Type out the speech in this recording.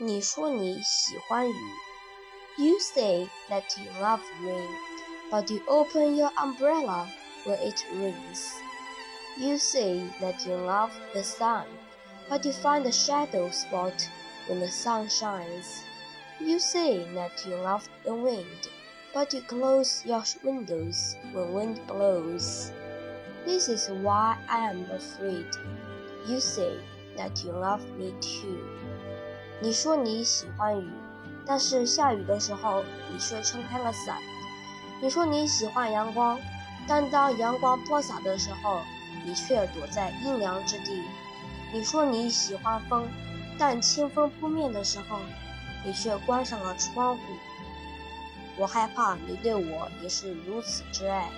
你说你喜欢雨。You say that you love rain, but you open your umbrella when it rains. You say that you love the sun, but you find a shadow spot when the sun shines. You say that you love the wind, but you close your windows when wind blows. This is why I am afraid. You say that you love me too. 你说你喜欢雨，但是下雨的时候你却撑开了伞。你说你喜欢阳光，但当阳光播洒的时候。你却躲在阴凉之地。你说你喜欢风，但清风扑面的时候，你却关上了窗户。我害怕你对我也是如此之爱。